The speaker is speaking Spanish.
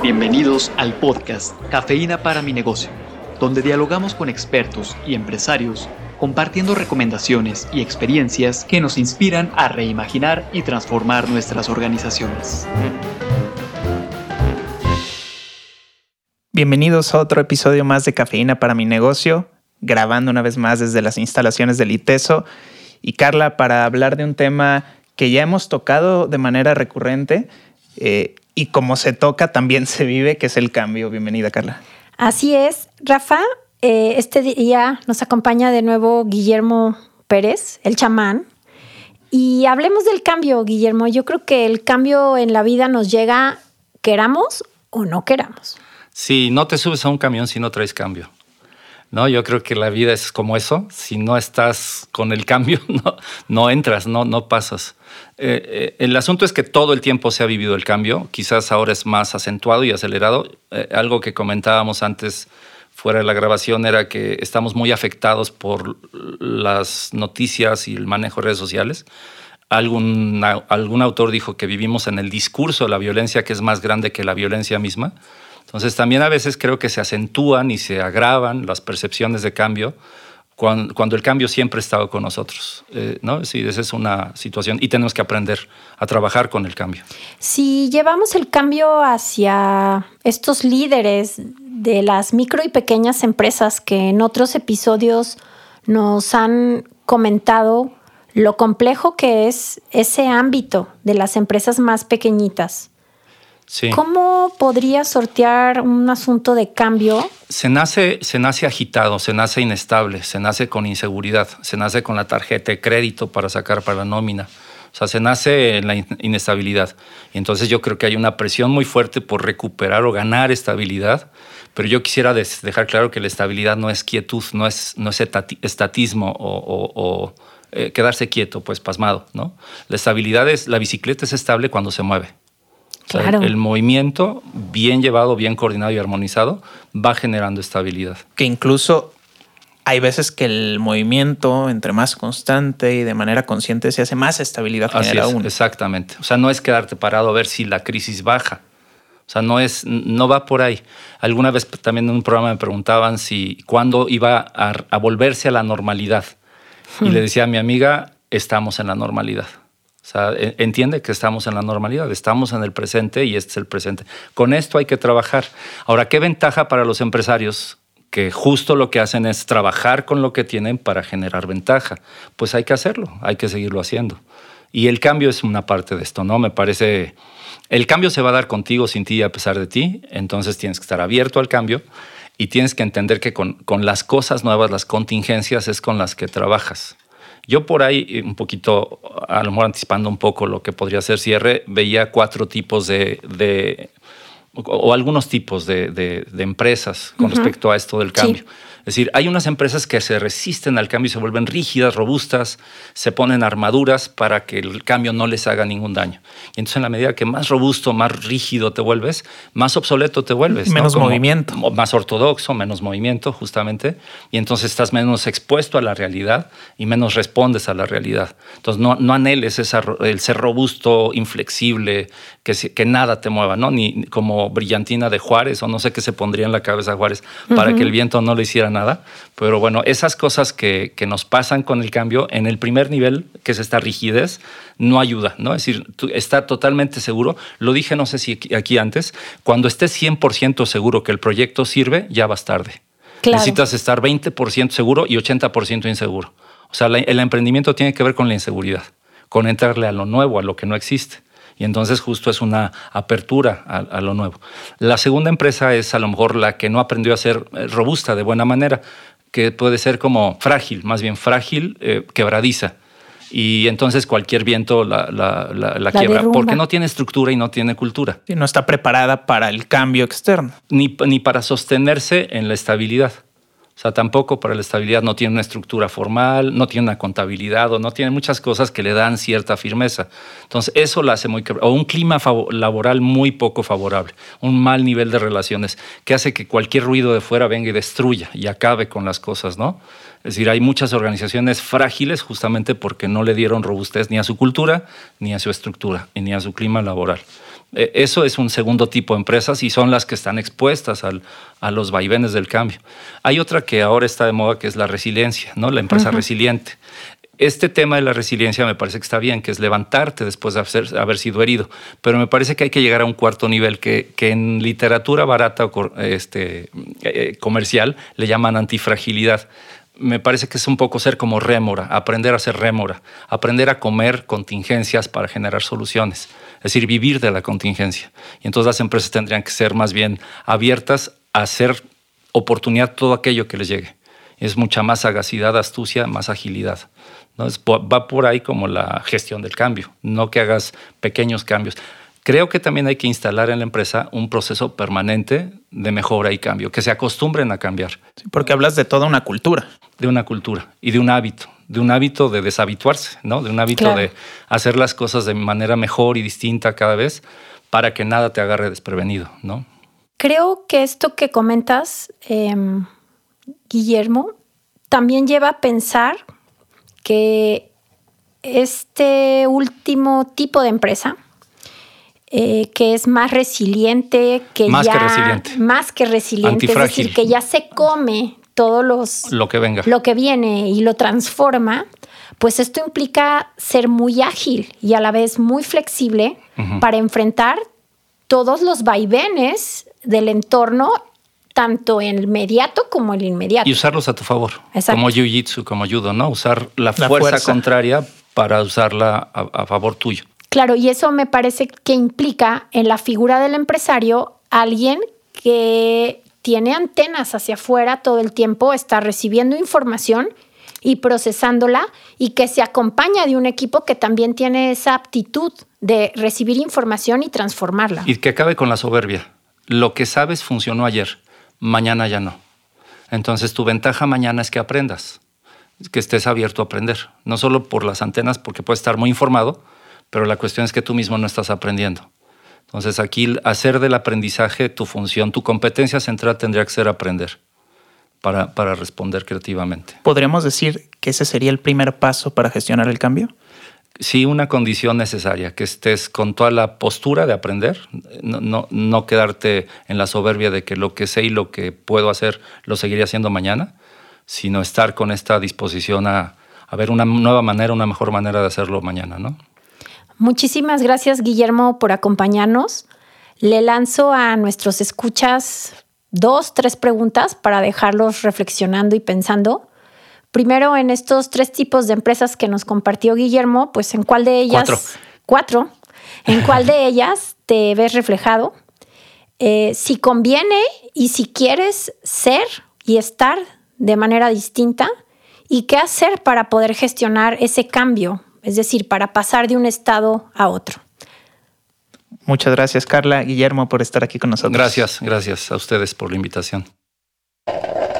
Bienvenidos al podcast Cafeína para mi negocio, donde dialogamos con expertos y empresarios compartiendo recomendaciones y experiencias que nos inspiran a reimaginar y transformar nuestras organizaciones. Bienvenidos a otro episodio más de Cafeína para mi negocio, grabando una vez más desde las instalaciones del ITESO. Y Carla, para hablar de un tema que ya hemos tocado de manera recurrente, eh, y como se toca, también se vive, que es el cambio. Bienvenida, Carla. Así es, Rafa. Eh, este día nos acompaña de nuevo Guillermo Pérez, el chamán. Y hablemos del cambio, Guillermo. Yo creo que el cambio en la vida nos llega, queramos o no queramos. Sí, no te subes a un camión si no traes cambio. No, yo creo que la vida es como eso. Si no estás con el cambio, no, no entras, no, no pasas. Eh, eh, el asunto es que todo el tiempo se ha vivido el cambio. Quizás ahora es más acentuado y acelerado. Eh, algo que comentábamos antes fuera de la grabación era que estamos muy afectados por las noticias y el manejo de redes sociales. Algún, algún autor dijo que vivimos en el discurso de la violencia que es más grande que la violencia misma. Entonces también a veces creo que se acentúan y se agravan las percepciones de cambio cuando, el cambio siempre ha estado con nosotros. Eh, ¿no? Sí, esa es una situación y tenemos que aprender a trabajar con el cambio. Si llevamos el cambio hacia estos líderes de las micro y pequeñas empresas que en otros episodios nos han comentado lo complejo que es ese ámbito de las empresas más pequeñitas. ¿Cómo podría sortear un asunto de cambio? Se nace, se nace agitado, se nace inestable, se nace con inseguridad, se nace con la tarjeta de crédito para sacar para la nómina. O sea, se nace en la inestabilidad. Y entonces yo creo que hay una presión muy fuerte por recuperar o ganar estabilidad. Pero yo quisiera dejar claro que la estabilidad no es quietud, no es, no es estatismo o, eh, quedarse quieto, pues pasmado. ¿no? La estabilidad es, la bicicleta es estable cuando se mueve. El, movimiento, bien llevado, bien coordinado y armonizado, va generando estabilidad. Que incluso hay veces que el movimiento, entre más constante y de manera consciente, se hace más estabilidad Así es, Exactamente. O sea, no es quedarte parado a ver si la crisis baja. O sea, no, es, no va por ahí. Alguna vez también en un programa me preguntaban si cuándo iba a, volverse a la normalidad. Y le decía a mi amiga, estamos en la normalidad. O e, entiende que estamos en la normalidad, estamos en el presente y este es el presente. Con esto hay que trabajar. Ahora, ¿qué ventaja para los empresarios? que justo lo que hacen es trabajar con lo que tienen para generar ventaja. Pues hay que hacerlo, hay que seguirlo haciendo. Y el cambio es una parte de esto, ¿no? Me parece, el cambio se va a dar contigo, sin ti, a pesar de ti, entonces tienes que estar abierto al cambio y tienes que entender que con las cosas nuevas, las contingencias, es con las que trabajas. Yo por ahí, un poquito, a lo mejor anticipando un poco lo que podría ser cierre, veía cuatro tipos de, de o, algunos tipos de, de, empresas con respecto a esto del cambio. Es decir, hay unas empresas que se resisten al cambio y se vuelven rígidas, robustas, se ponen armaduras para que el cambio no les haga ningún daño. Y entonces en la medida que más robusto, más rígido te vuelves, más obsoleto te vuelves. Menos movimiento. Más ortodoxo, menos movimiento, justamente. Y entonces estás menos expuesto a la realidad y menos respondes a la realidad. Entonces no, no anheles el ser robusto, inflexible, que, que nada te mueva, ¿no? Ni como brillantina de Juárez o no sé qué se pondría en la cabeza Juárez para que el viento no le hiciera nada. Pero bueno, esas cosas que, que, nos pasan con el cambio en el primer nivel, que es esta rigidez, no ayuda, ¿no? Es decir, está totalmente seguro. Lo dije, no sé si aquí antes, cuando estés 100% seguro que el proyecto sirve, ya vas tarde. Necesitas estar 20% seguro y 80% inseguro. O sea, el emprendimiento tiene que ver con la inseguridad, con entrarle a lo nuevo, a lo que no existe. Y entonces justo es una apertura a, lo nuevo. La segunda empresa es a lo mejor la que no aprendió a ser eh, robusta de buena manera, que puede ser como frágil, más bien frágil, eh, quebradiza. Y entonces cualquier viento la, la, quiebra, porque no tiene estructura y no tiene cultura. Y no está preparada para el cambio externo. Ni, ni para sostenerse en la estabilidad. O sea, tampoco para la estabilidad no tiene una estructura formal, no tiene una contabilidad o no tiene muchas cosas que le dan cierta firmeza. Entonces, eso la hace muy... O un clima laboral muy poco favorable, un mal nivel de relaciones que hace que cualquier ruido de fuera venga y destruya y acabe con las cosas, ¿no? Es decir, hay muchas organizaciones frágiles justamente porque no le dieron robustez ni a su cultura, ni a su estructura, ni a su clima laboral. E, eso es un segundo tipo de empresas y son las que están expuestas a los vaivenes del cambio. Hay otra que ahora está de moda que es la resiliencia, ¿no? la empresa resiliente. Este tema de la resiliencia me parece que está bien, que es levantarte después de haber sido herido, pero me parece que hay que llegar a un cuarto nivel que, en literatura barata o este, eh, comercial le llaman antifragilidad me parece que es un poco ser como rémora, aprender a ser rémora, aprender a comer contingencias para generar soluciones, es decir, vivir de la contingencia. Y entonces las empresas tendrían que ser más bien abiertas a hacer oportunidad todo aquello que les llegue. Es mucha más sagacidad, astucia, más agilidad. ¿no? va por ahí como la gestión del cambio, no que hagas pequeños cambios. Creo que también hay que instalar en la empresa un proceso permanente de mejora y cambio, que se acostumbren a cambiar. porque hablas de toda una cultura. De una cultura y de un hábito, de un hábito de deshabituarse, ¿no? De un hábito de hacer las cosas de manera mejor y distinta cada vez para que nada te agarre desprevenido, ¿no? Creo que esto que comentas, em, Guillermo, también lleva a pensar que este último tipo de empresa, eh, que es más resiliente, que más ya que resiliente. más que resiliente, es decir, que ya se come todos los lo que venga, lo que viene y lo transforma. Pues esto implica ser muy ágil y a la vez muy flexible para enfrentar todos los vaivenes del entorno, tanto en el inmediato como el inmediato. Y usarlos a tu favor, como jiu-jitsu, como judo, ¿no? Usar la, fuerza, contraria para usarla a favor tuyo. Claro, y eso me parece que implica en la figura del empresario alguien que tiene antenas hacia afuera todo el tiempo, está recibiendo información y procesándola y que se acompaña de un equipo que también tiene esa aptitud de recibir información y transformarla. Y que acabe con la soberbia. Lo que sabes funcionó ayer, mañana ya no. Entonces tu ventaja mañana es que aprendas, que estés abierto a aprender, no solo por las antenas, porque puedes estar muy informado, pero la cuestión es que tú mismo no estás aprendiendo. Entonces aquí hacer del aprendizaje tu función, tu competencia central tendría que ser aprender para, para responder creativamente. ¿Podríamos decir que ese sería el primer paso para gestionar el cambio? Sí, una condición necesaria, que estés con toda la postura de aprender, no, no, no, quedarte en la soberbia de que lo que sé y lo que puedo hacer lo seguiré haciendo mañana, sino estar con esta disposición a, a ver una nueva manera, una mejor manera de hacerlo mañana, ¿no? Muchísimas gracias, Guillermo, por acompañarnos. Le lanzo a nuestros escuchas dos, tres preguntas para dejarlos reflexionando y pensando. Primero, en estos tres tipos de empresas que nos compartió Guillermo, pues en cuál de ellas... Cuatro. Cuatro. ¿En cuál de ellas te ves reflejado? Eh, si conviene y si quieres ser y estar de manera distinta y qué hacer para poder gestionar ese cambio es decir, para pasar de un estado a otro. Muchas gracias, Carla, Guillermo, por estar aquí con nosotros. Gracias, gracias a ustedes por la invitación.